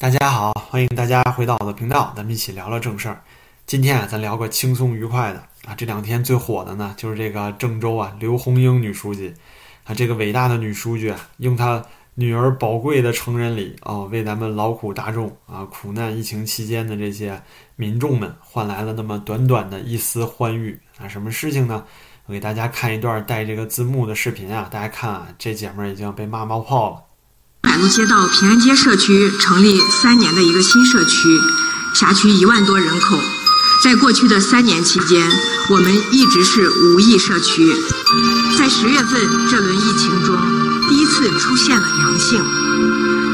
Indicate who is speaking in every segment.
Speaker 1: 大家好，欢迎大家回到我的频道，咱们一起聊聊正事儿。今天啊，咱聊个轻松愉快的啊。这两天最火的呢，就是这个郑州啊，刘红英女书记啊，这个伟大的女书记啊，用她女儿宝贵的成人礼啊，为咱们劳苦大众啊，苦难疫情期间的这些民众们换来了那么短短的一丝欢愉啊。什么事情呢？我给大家看一段带这个字幕的视频啊，大家看啊，这姐们儿已经被骂冒泡了。
Speaker 2: 百路街道平安街社区成立三年的一个新社区，辖区一万多人口。在过去的三年期间，我们一直是无疫社区。在十月份这轮疫情中，第一次出现了阳性，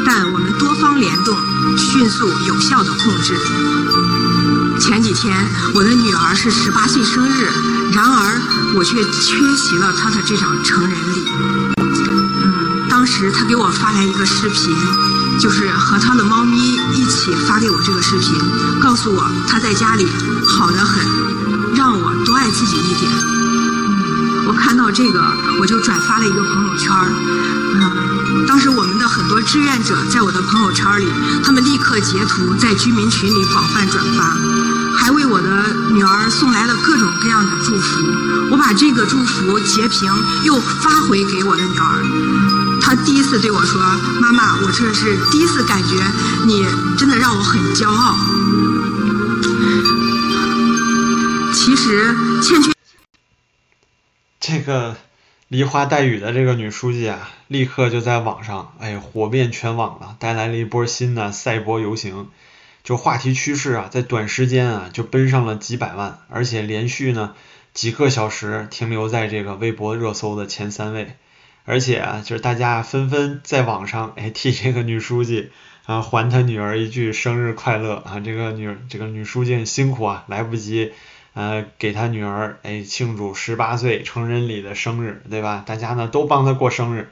Speaker 2: 但我们多方联动，迅速有效的控制。前几天我的女儿是十八岁生日，然而我却缺席了她的这场成人礼。当时他给我发来一个视频，就是和他的猫咪一起发给我这个视频，告诉我他在家里好的很，让我多爱自己一点。嗯，我看到这个，我就转发了一个朋友圈儿。嗯，当时我们的很多志愿者在我的朋友圈里，他们立刻截图在居民群里广泛转发，还为我的女儿送来了各种各样的祝福。我把这个祝福截屏又发回给我的女儿。第一次对我说：“妈妈，我这是第一次感觉你真的让我很骄傲。”其实，欠缺
Speaker 1: 这个梨花带雨的这个女书记啊，立刻就在网上哎火遍全网了，带来了一波新的赛博游行，就话题趋势啊，在短时间啊就奔上了几百万，而且连续呢几个小时停留在这个微博热搜的前三位。而且啊，就是大家纷纷在网上哎替这个女书记啊还她女儿一句生日快乐啊，这个女这个女书记很辛苦啊，来不及呃给她女儿哎庆祝十八岁成人礼的生日，对吧？大家呢都帮她过生日，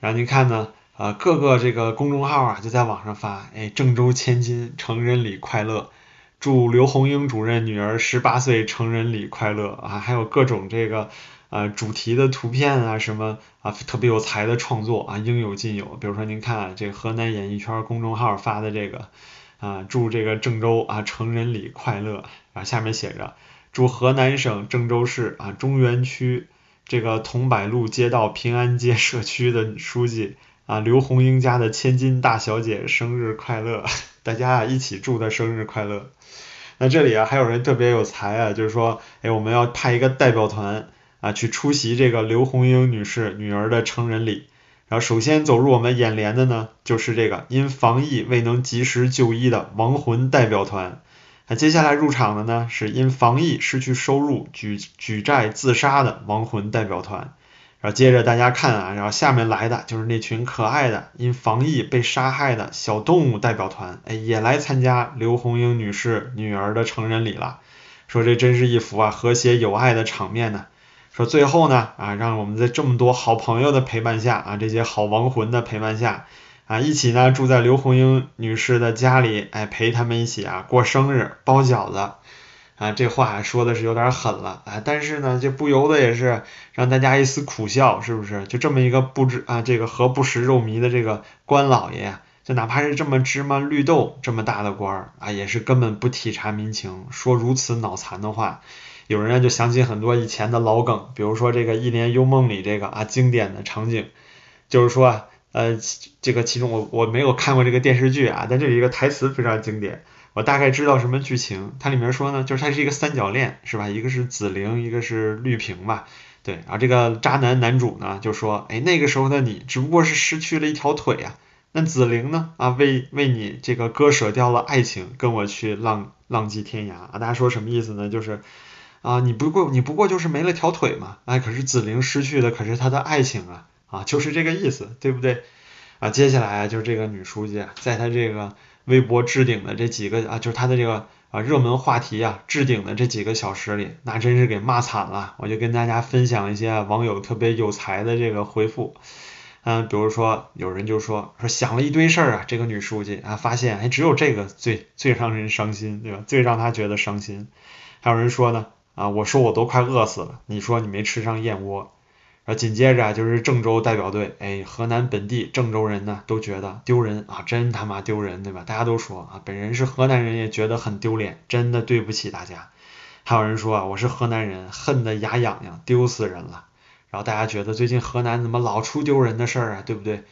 Speaker 1: 然后您看呢，呃各个这个公众号啊就在网上发哎郑州千金成人礼快乐，祝刘红英主任女儿十八岁成人礼快乐啊，还有各种这个。啊，主题的图片啊，什么啊，特别有才的创作啊，应有尽有。比如说，您看这河南演艺圈公众号发的这个啊，祝这个郑州啊成人礼快乐，啊，下面写着祝河南省郑州市啊中原区这个桐柏路街道平安街社区的书记啊刘红英家的千金大小姐生日快乐，大家啊一起祝她生日快乐。那这里啊还有人特别有才啊，就是说，哎，我们要派一个代表团。啊，去出席这个刘红英女士女儿的成人礼，然后首先走入我们眼帘的呢，就是这个因防疫未能及时就医的亡魂代表团。那接下来入场的呢，是因防疫失去收入举举债自杀的亡魂代表团。然后接着大家看啊，然后下面来的就是那群可爱的因防疫被杀害的小动物代表团，哎，也来参加刘红英女士女儿的成人礼了。说这真是一幅啊和谐有爱的场面呢。说最后呢，啊，让我们在这么多好朋友的陪伴下，啊，这些好亡魂的陪伴下，啊，一起呢住在刘红英女士的家里，哎，陪他们一起啊过生日，包饺子，啊，这话说的是有点狠了，啊，但是呢，这不由得也是让大家一丝苦笑，是不是？就这么一个不知啊，这个何不食肉糜的这个官老爷，就哪怕是这么芝麻绿豆这么大的官儿，啊，也是根本不体察民情，说如此脑残的话。有人就想起很多以前的老梗，比如说这个《一帘幽梦》里这个啊经典的场景，就是说呃这个其中我我没有看过这个电视剧啊，但这里一个台词非常经典，我大概知道什么剧情。它里面说呢，就是它是一个三角恋，是吧？一个是紫菱，一个是绿萍吧，对。然后这个渣男男主呢就说，哎那个时候的你只不过是失去了一条腿啊，那紫菱呢啊为为你这个割舍掉了爱情，跟我去浪浪迹天涯啊。大家说什么意思呢？就是。啊，你不过你不过就是没了条腿嘛，哎，可是紫菱失去的可是她的爱情啊，啊，就是这个意思，对不对？啊，接下来就是这个女书记，在她这个微博置顶的这几个啊，就是她的这个啊热门话题啊置顶的这几个小时里，那真是给骂惨了。我就跟大家分享一些网友特别有才的这个回复，嗯，比如说有人就说说想了一堆事儿啊，这个女书记啊，发现哎只有这个最最让人伤心，对吧？最让她觉得伤心。还有人说呢。啊，我说我都快饿死了，你说你没吃上燕窝，然后紧接着就是郑州代表队，哎，河南本地郑州人呢都觉得丢人啊，真他妈丢人，对吧？大家都说啊，本人是河南人也觉得很丢脸，真的对不起大家。还有人说啊，我是河南人，恨得牙痒痒，丢死人了。然后大家觉得最近河南怎么老出丢人的事儿啊，对不对？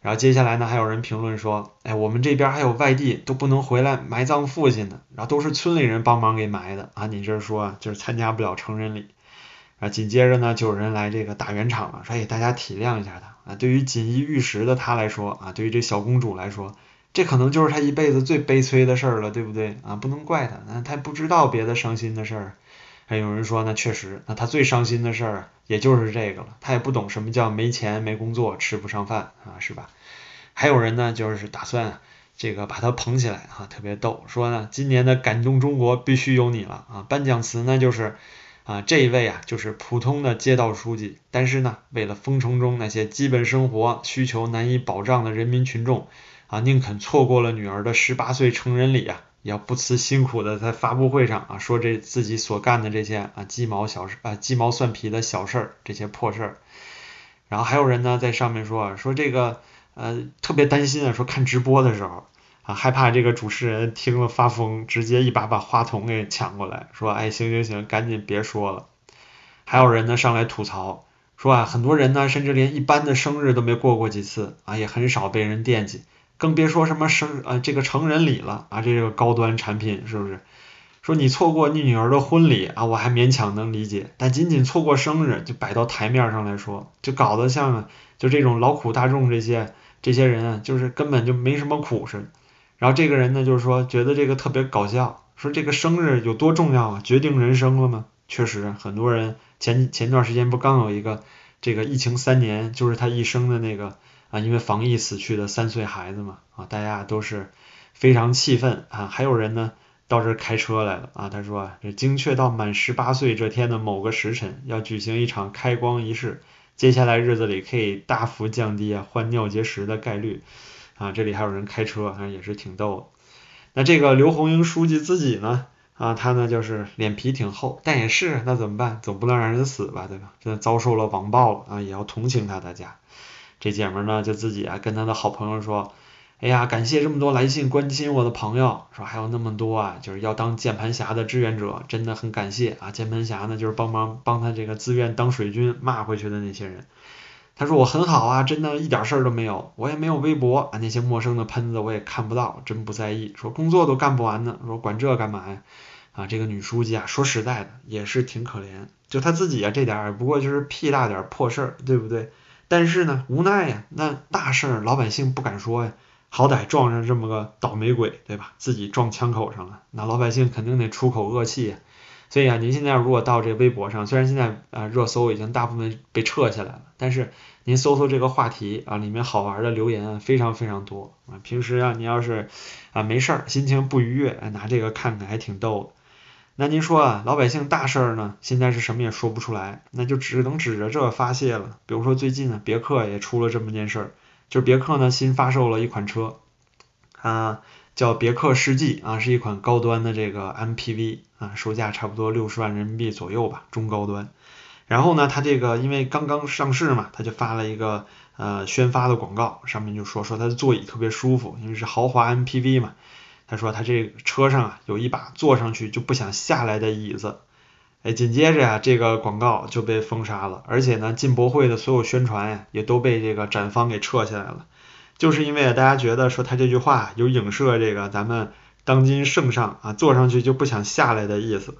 Speaker 1: 然后接下来呢，还有人评论说，哎，我们这边还有外地都不能回来埋葬父亲的，然后都是村里人帮忙给埋的啊，你这说就是参加不了成人礼。啊，紧接着呢，就有人来这个打圆场了，说哎，大家体谅一下他啊。对于锦衣玉食的他来说啊，对于这小公主来说，这可能就是他一辈子最悲催的事儿了，对不对啊？不能怪他，那他不知道别的伤心的事儿。还有人说呢，确实，那他最伤心的事儿也就是这个了，他也不懂什么叫没钱、没工作、吃不上饭啊，是吧？还有人呢，就是打算这个把他捧起来啊，特别逗，说呢，今年的感动中国必须有你了啊，颁奖词呢就是。啊，这一位啊，就是普通的街道书记，但是呢，为了封城中那些基本生活需求难以保障的人民群众，啊，宁肯错过了女儿的十八岁成人礼啊，也要不辞辛苦的在发布会上啊，说这自己所干的这些啊鸡毛小事啊鸡毛蒜皮的小事儿，这些破事儿。然后还有人呢在上面说，说这个呃特别担心啊，说看直播的时候。啊，害怕这个主持人听了发疯，直接一把把话筒给抢过来，说，哎，行行行，赶紧别说了。还有人呢上来吐槽，说啊，很多人呢甚至连一般的生日都没过过几次，啊，也很少被人惦记，更别说什么生啊这个成人礼了，啊，这个高端产品是不是？说你错过你女儿的婚礼啊，我还勉强能理解，但仅仅错过生日就摆到台面上来说，就搞得像就这种劳苦大众这些这些人啊，就是根本就没什么苦似的。然后这个人呢，就是说觉得这个特别搞笑，说这个生日有多重要啊，决定人生了吗？确实，很多人前前段时间不刚有一个这个疫情三年，就是他一生的那个啊，因为防疫死去的三岁孩子嘛，啊，大家都是非常气愤啊。还有人呢到这开车来了啊，他说这精确到满十八岁这天的某个时辰，要举行一场开光仪式，接下来日子里可以大幅降低啊患尿结石的概率。啊，这里还有人开车，啊也是挺逗。那这个刘红英书记自己呢，啊，他呢就是脸皮挺厚，但也是那怎么办，总不能让人死吧，对吧？这遭受了网暴了啊，也要同情他大家。这姐们呢就自己啊跟他的好朋友说，哎呀，感谢这么多来信关心我的朋友，说还有那么多啊，就是要当键盘侠的志愿者，真的很感谢啊。键盘侠呢就是帮忙帮他这个自愿当水军骂回去的那些人。他说我很好啊，真的一点事儿都没有，我也没有微博啊，那些陌生的喷子我也看不到，真不在意。说工作都干不完呢，说管这干嘛呀？啊，这个女书记啊，说实在的也是挺可怜，就她自己啊这点儿不过就是屁大点儿破事儿，对不对？但是呢，无奈呀，那大事儿老百姓不敢说呀，好歹撞上这么个倒霉鬼，对吧？自己撞枪口上了，那老百姓肯定得出口恶气。所以啊，您现在如果到这微博上，虽然现在啊热搜已经大部分被撤下来了，但是您搜搜这个话题啊，里面好玩的留言啊非常非常多啊。平时啊，您要是啊没事儿，心情不愉悦，拿这个看看还挺逗。那您说啊，老百姓大事儿呢，现在是什么也说不出来，那就只能指着这发泄了。比如说最近呢，别克也出了这么件事儿，就是别克呢新发售了一款车啊。叫别克世纪啊，是一款高端的这个 MPV 啊，售价差不多六十万人民币左右吧，中高端。然后呢，它这个因为刚刚上市嘛，它就发了一个呃宣发的广告，上面就说说它的座椅特别舒服，因为是豪华 MPV 嘛。他说他这车上啊有一把坐上去就不想下来的椅子。哎，紧接着呀，这个广告就被封杀了，而且呢，进博会的所有宣传呀也都被这个展方给撤下来了。就是因为大家觉得说他这句话有影射这个咱们当今圣上啊坐上去就不想下来的意思，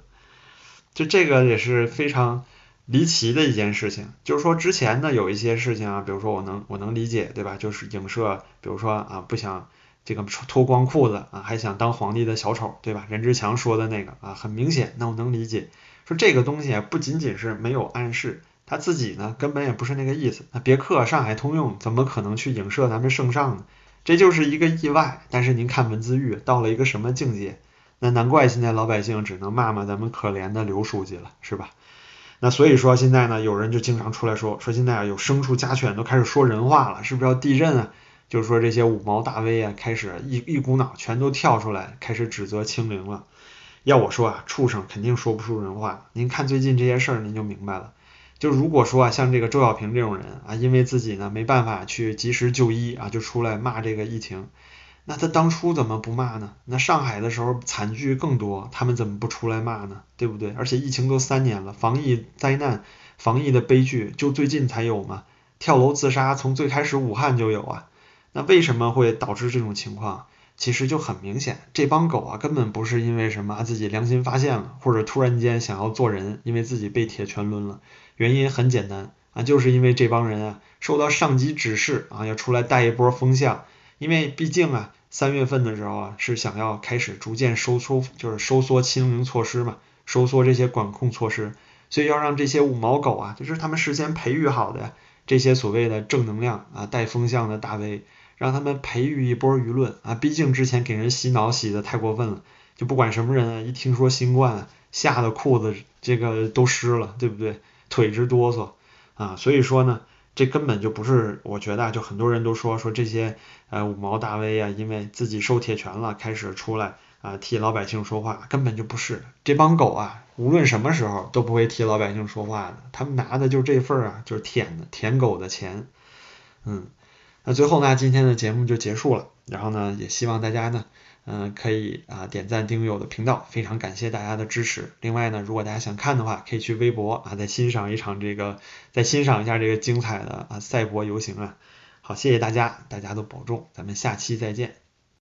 Speaker 1: 就这个也是非常离奇的一件事情。就是说之前呢有一些事情啊，比如说我能我能理解对吧？就是影射，比如说啊不想这个脱光裤子啊，还想当皇帝的小丑对吧？任志强说的那个啊很明显，那我能理解。说这个东西啊不仅仅是没有暗示。他自己呢，根本也不是那个意思。那别克、上海通用怎么可能去影射咱们圣上呢？这就是一个意外。但是您看文字狱到了一个什么境界？那难怪现在老百姓只能骂骂咱们可怜的刘书记了，是吧？那所以说现在呢，有人就经常出来说，说现在啊有牲畜家犬都开始说人话了，是不是要地震啊？就是说这些五毛大 V 啊，开始一一股脑全都跳出来，开始指责清零了。要我说啊，畜生肯定说不出人话。您看最近这些事儿，您就明白了。就如果说啊，像这个周小平这种人啊，因为自己呢没办法去及时就医啊，就出来骂这个疫情，那他当初怎么不骂呢？那上海的时候惨剧更多，他们怎么不出来骂呢？对不对？而且疫情都三年了，防疫灾难、防疫的悲剧就最近才有吗？跳楼自杀从最开始武汉就有啊，那为什么会导致这种情况？其实就很明显，这帮狗啊，根本不是因为什么自己良心发现了，或者突然间想要做人，因为自己被铁拳抡了。原因很简单啊，就是因为这帮人啊，受到上级指示啊，要出来带一波风向。因为毕竟啊，三月份的时候啊，是想要开始逐渐收缩，就是收缩清零措施嘛，收缩这些管控措施，所以要让这些五毛狗啊，就是他们事先培育好的这些所谓的正能量啊，带风向的大 V。让他们培育一波舆论啊！毕竟之前给人洗脑洗的太过分了，就不管什么人，一听说新冠，吓得裤子这个都湿了，对不对？腿直哆嗦啊！所以说呢，这根本就不是，我觉得就很多人都说说这些呃五毛大 V 啊，因为自己受铁拳了，开始出来啊替老百姓说话，根本就不是。这帮狗啊，无论什么时候都不会替老百姓说话的，他们拿的就是这份儿啊，就是舔的舔狗的钱，嗯。那最后呢，今天的节目就结束了。然后呢，也希望大家呢，嗯，可以啊点赞订阅我的频道，非常感谢大家的支持。另外呢，如果大家想看的话，可以去微博啊，再欣赏一场这个，再欣赏一下这个精彩的啊赛博游行啊。好，谢谢大家，大家都保重，咱们下期再见。